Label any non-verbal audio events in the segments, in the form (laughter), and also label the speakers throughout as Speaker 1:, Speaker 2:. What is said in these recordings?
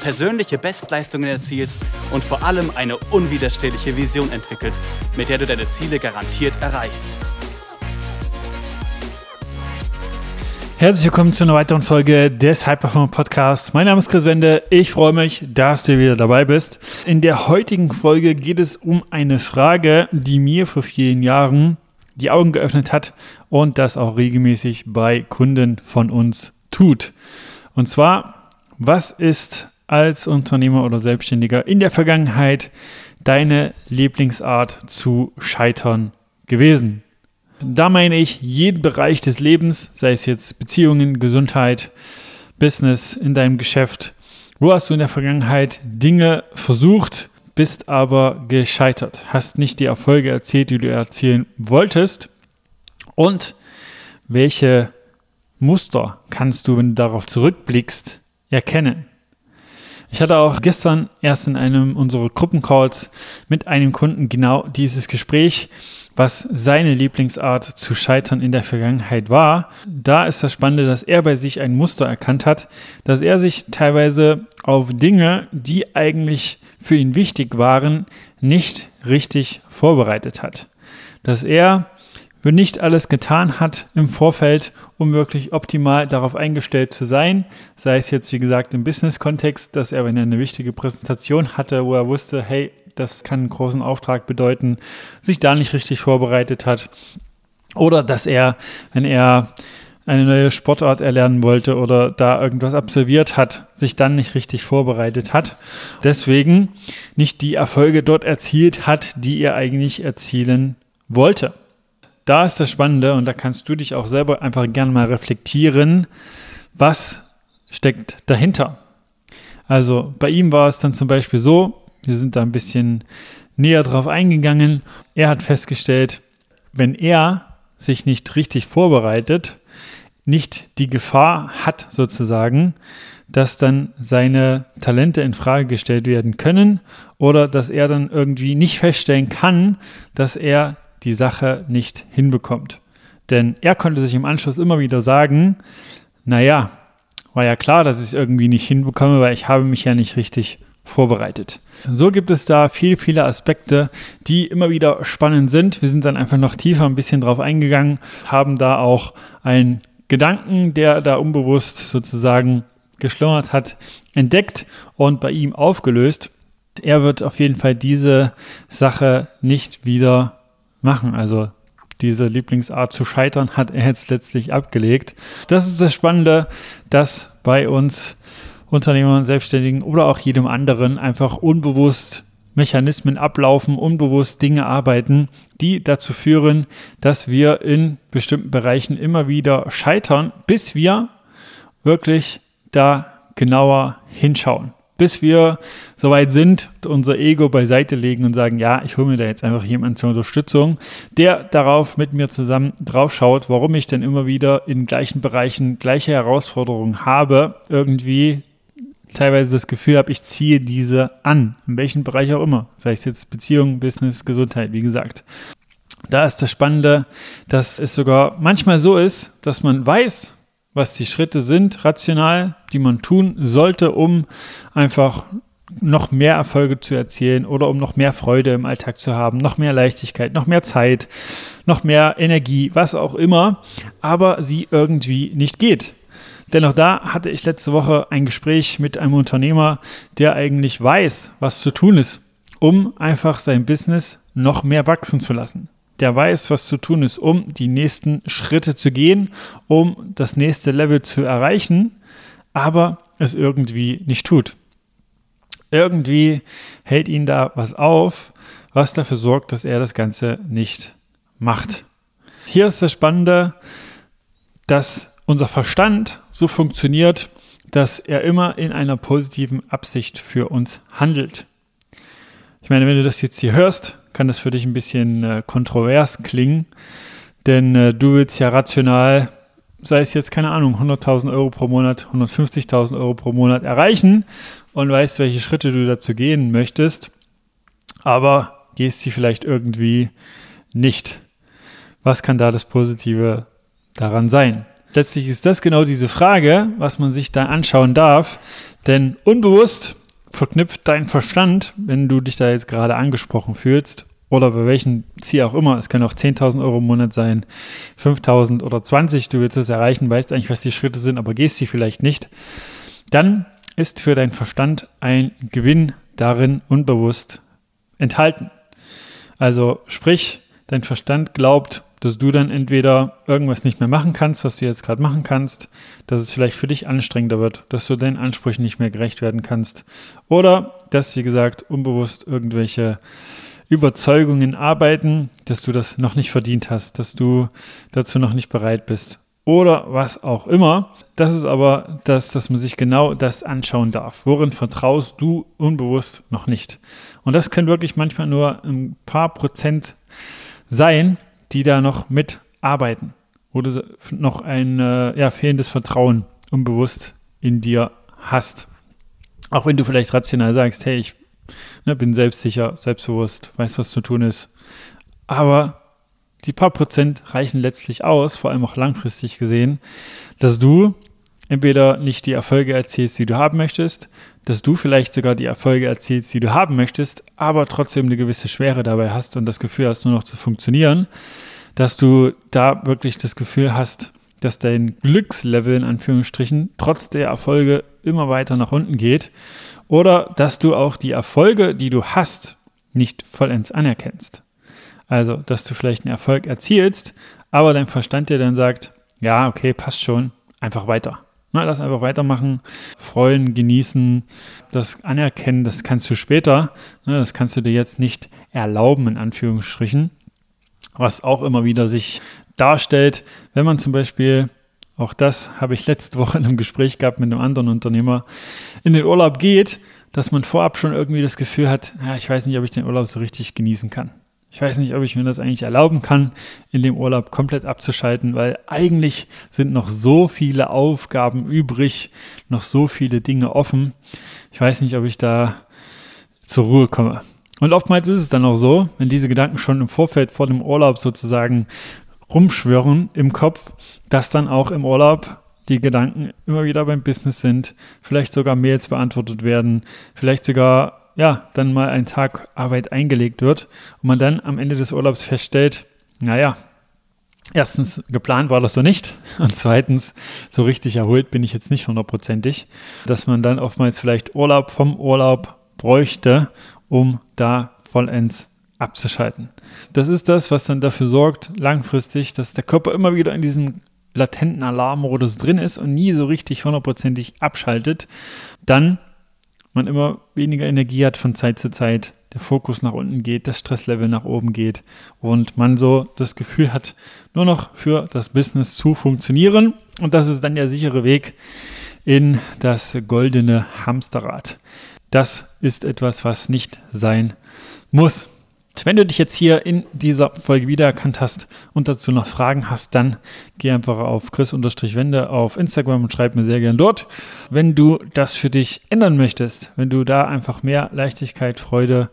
Speaker 1: persönliche Bestleistungen erzielst und vor allem eine unwiderstehliche Vision entwickelst, mit der du deine Ziele garantiert erreichst.
Speaker 2: Herzlich willkommen zu einer weiteren Folge des High Performer Podcast. Mein Name ist Chris Wende. Ich freue mich, dass du wieder dabei bist. In der heutigen Folge geht es um eine Frage, die mir vor vielen Jahren die Augen geöffnet hat und das auch regelmäßig bei Kunden von uns tut. Und zwar, was ist als Unternehmer oder Selbstständiger in der Vergangenheit deine Lieblingsart zu scheitern gewesen? Da meine ich jeden Bereich des Lebens, sei es jetzt Beziehungen, Gesundheit, Business, in deinem Geschäft. Wo hast du in der Vergangenheit Dinge versucht, bist aber gescheitert, hast nicht die Erfolge erzielt, die du erzielen wolltest? Und welche Muster kannst du, wenn du darauf zurückblickst, erkennen? Ich hatte auch gestern erst in einem unserer Gruppencalls mit einem Kunden genau dieses Gespräch, was seine Lieblingsart zu scheitern in der Vergangenheit war. Da ist das Spannende, dass er bei sich ein Muster erkannt hat, dass er sich teilweise auf Dinge, die eigentlich für ihn wichtig waren, nicht richtig vorbereitet hat. Dass er für nicht alles getan hat im Vorfeld, um wirklich optimal darauf eingestellt zu sein. Sei es jetzt, wie gesagt, im Business-Kontext, dass er, wenn er eine wichtige Präsentation hatte, wo er wusste, hey, das kann einen großen Auftrag bedeuten, sich da nicht richtig vorbereitet hat. Oder dass er, wenn er eine neue Sportart erlernen wollte oder da irgendwas absolviert hat, sich dann nicht richtig vorbereitet hat. Deswegen nicht die Erfolge dort erzielt hat, die er eigentlich erzielen wollte da ist das Spannende und da kannst du dich auch selber einfach gerne mal reflektieren, was steckt dahinter. Also bei ihm war es dann zum Beispiel so, wir sind da ein bisschen näher drauf eingegangen. Er hat festgestellt, wenn er sich nicht richtig vorbereitet, nicht die Gefahr hat sozusagen, dass dann seine Talente in Frage gestellt werden können oder dass er dann irgendwie nicht feststellen kann, dass er die Sache nicht hinbekommt. Denn er konnte sich im Anschluss immer wieder sagen, naja, war ja klar, dass ich es irgendwie nicht hinbekomme, weil ich habe mich ja nicht richtig vorbereitet. So gibt es da viel, viele Aspekte, die immer wieder spannend sind. Wir sind dann einfach noch tiefer ein bisschen drauf eingegangen, haben da auch einen Gedanken, der da unbewusst sozusagen geschlummert hat, entdeckt und bei ihm aufgelöst. Er wird auf jeden Fall diese Sache nicht wieder machen. Also diese Lieblingsart zu scheitern hat er jetzt letztlich abgelegt. Das ist das Spannende, dass bei uns Unternehmern, Selbstständigen oder auch jedem anderen einfach unbewusst Mechanismen ablaufen, unbewusst Dinge arbeiten, die dazu führen, dass wir in bestimmten Bereichen immer wieder scheitern, bis wir wirklich da genauer hinschauen bis wir soweit sind, unser Ego beiseite legen und sagen, ja, ich hole mir da jetzt einfach jemanden zur Unterstützung, der darauf mit mir zusammen drauf schaut, warum ich denn immer wieder in gleichen Bereichen gleiche Herausforderungen habe, irgendwie teilweise das Gefühl habe, ich ziehe diese an, in welchem Bereich auch immer, sei es jetzt Beziehung, Business, Gesundheit, wie gesagt. Da ist das Spannende, dass es sogar manchmal so ist, dass man weiß, was die Schritte sind, rational, die man tun sollte, um einfach noch mehr Erfolge zu erzielen oder um noch mehr Freude im Alltag zu haben, noch mehr Leichtigkeit, noch mehr Zeit, noch mehr Energie, was auch immer, aber sie irgendwie nicht geht. Denn auch da hatte ich letzte Woche ein Gespräch mit einem Unternehmer, der eigentlich weiß, was zu tun ist, um einfach sein Business noch mehr wachsen zu lassen der weiß, was zu tun ist, um die nächsten Schritte zu gehen, um das nächste Level zu erreichen, aber es irgendwie nicht tut. Irgendwie hält ihn da was auf, was dafür sorgt, dass er das Ganze nicht macht. Hier ist das Spannende, dass unser Verstand so funktioniert, dass er immer in einer positiven Absicht für uns handelt. Ich meine, wenn du das jetzt hier hörst, kann das für dich ein bisschen äh, kontrovers klingen, denn äh, du willst ja rational, sei es jetzt keine Ahnung, 100.000 Euro pro Monat, 150.000 Euro pro Monat erreichen und weißt, welche Schritte du dazu gehen möchtest, aber gehst sie vielleicht irgendwie nicht. Was kann da das Positive daran sein? Letztlich ist das genau diese Frage, was man sich da anschauen darf, denn unbewusst verknüpft dein Verstand, wenn du dich da jetzt gerade angesprochen fühlst, oder bei welchem Ziel auch immer, es können auch 10.000 Euro im Monat sein, 5.000 oder 20, du willst es erreichen, weißt eigentlich, was die Schritte sind, aber gehst sie vielleicht nicht, dann ist für deinen Verstand ein Gewinn darin unbewusst enthalten. Also sprich, dein Verstand glaubt, dass du dann entweder irgendwas nicht mehr machen kannst, was du jetzt gerade machen kannst, dass es vielleicht für dich anstrengender wird, dass du deinen Ansprüchen nicht mehr gerecht werden kannst oder dass, wie gesagt, unbewusst irgendwelche Überzeugungen arbeiten, dass du das noch nicht verdient hast, dass du dazu noch nicht bereit bist oder was auch immer. Das ist aber das, dass man sich genau das anschauen darf. Worin vertraust du unbewusst noch nicht? Und das können wirklich manchmal nur ein paar Prozent sein, die da noch mitarbeiten, wo du noch ein äh, ja, fehlendes Vertrauen unbewusst in dir hast. Auch wenn du vielleicht rational sagst, hey, ich ne, bin selbstsicher, selbstbewusst, weiß, was zu tun ist. Aber die paar Prozent reichen letztlich aus, vor allem auch langfristig gesehen, dass du entweder nicht die Erfolge erzielst, die du haben möchtest, dass du vielleicht sogar die Erfolge erzielst, die du haben möchtest, aber trotzdem eine gewisse Schwere dabei hast und das Gefühl hast, nur noch zu funktionieren, dass du da wirklich das Gefühl hast, dass dein Glückslevel in Anführungsstrichen trotz der Erfolge immer weiter nach unten geht oder dass du auch die Erfolge, die du hast, nicht vollends anerkennst. Also, dass du vielleicht einen Erfolg erzielst, aber dein Verstand dir dann sagt, ja, okay, passt schon, einfach weiter. Na, lass einfach weitermachen, freuen, genießen, das anerkennen, das kannst du später, ne, das kannst du dir jetzt nicht erlauben, in Anführungsstrichen. Was auch immer wieder sich darstellt, wenn man zum Beispiel, auch das habe ich letzte Woche in einem Gespräch gehabt mit einem anderen Unternehmer, in den Urlaub geht, dass man vorab schon irgendwie das Gefühl hat, ja, ich weiß nicht, ob ich den Urlaub so richtig genießen kann. Ich weiß nicht, ob ich mir das eigentlich erlauben kann, in dem Urlaub komplett abzuschalten, weil eigentlich sind noch so viele Aufgaben übrig, noch so viele Dinge offen. Ich weiß nicht, ob ich da zur Ruhe komme. Und oftmals ist es dann auch so, wenn diese Gedanken schon im Vorfeld vor dem Urlaub sozusagen rumschwirren im Kopf, dass dann auch im Urlaub die Gedanken immer wieder beim Business sind, vielleicht sogar Mails beantwortet werden, vielleicht sogar ja, dann mal ein Tag Arbeit eingelegt wird und man dann am Ende des Urlaubs feststellt, naja, erstens geplant war das so nicht (laughs) und zweitens so richtig erholt bin ich jetzt nicht hundertprozentig, dass man dann oftmals vielleicht Urlaub vom Urlaub bräuchte, um da vollends abzuschalten. Das ist das, was dann dafür sorgt, langfristig, dass der Körper immer wieder in diesem latenten Alarmmodus drin ist und nie so richtig hundertprozentig abschaltet. Dann man immer weniger Energie hat von Zeit zu Zeit, der Fokus nach unten geht, das Stresslevel nach oben geht und man so das Gefühl hat, nur noch für das Business zu funktionieren. Und das ist dann der sichere Weg in das goldene Hamsterrad. Das ist etwas, was nicht sein muss. Wenn du dich jetzt hier in dieser Folge wiedererkannt hast und dazu noch Fragen hast, dann geh einfach auf chris-wende auf Instagram und schreib mir sehr gern dort. Wenn du das für dich ändern möchtest, wenn du da einfach mehr Leichtigkeit, Freude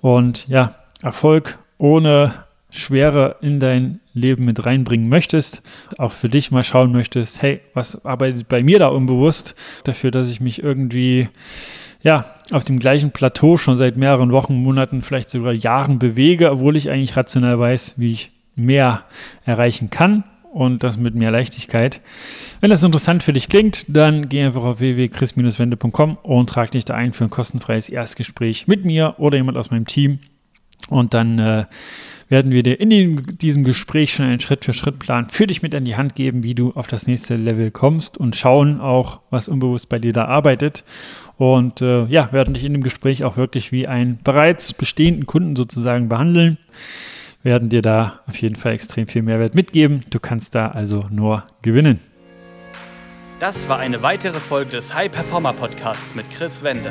Speaker 2: und ja, Erfolg ohne Schwere in dein Leben mit reinbringen möchtest, auch für dich mal schauen möchtest, hey, was arbeitet bei mir da unbewusst dafür, dass ich mich irgendwie ja, auf dem gleichen Plateau schon seit mehreren Wochen, Monaten, vielleicht sogar Jahren bewege, obwohl ich eigentlich rational weiß, wie ich mehr erreichen kann und das mit mehr Leichtigkeit. Wenn das interessant für dich klingt, dann geh einfach auf www.chris-wende.com und trag dich da ein für ein kostenfreies Erstgespräch mit mir oder jemand aus meinem Team. Und dann äh, werden wir dir in dem, diesem Gespräch schon einen Schritt-für-Schritt-Plan für dich mit an die Hand geben, wie du auf das nächste Level kommst und schauen auch, was unbewusst bei dir da arbeitet und äh, ja, werden dich in dem Gespräch auch wirklich wie einen bereits bestehenden Kunden sozusagen behandeln. Werden dir da auf jeden Fall extrem viel Mehrwert mitgeben. Du kannst da also nur gewinnen.
Speaker 1: Das war eine weitere Folge des High Performer Podcasts mit Chris Wende.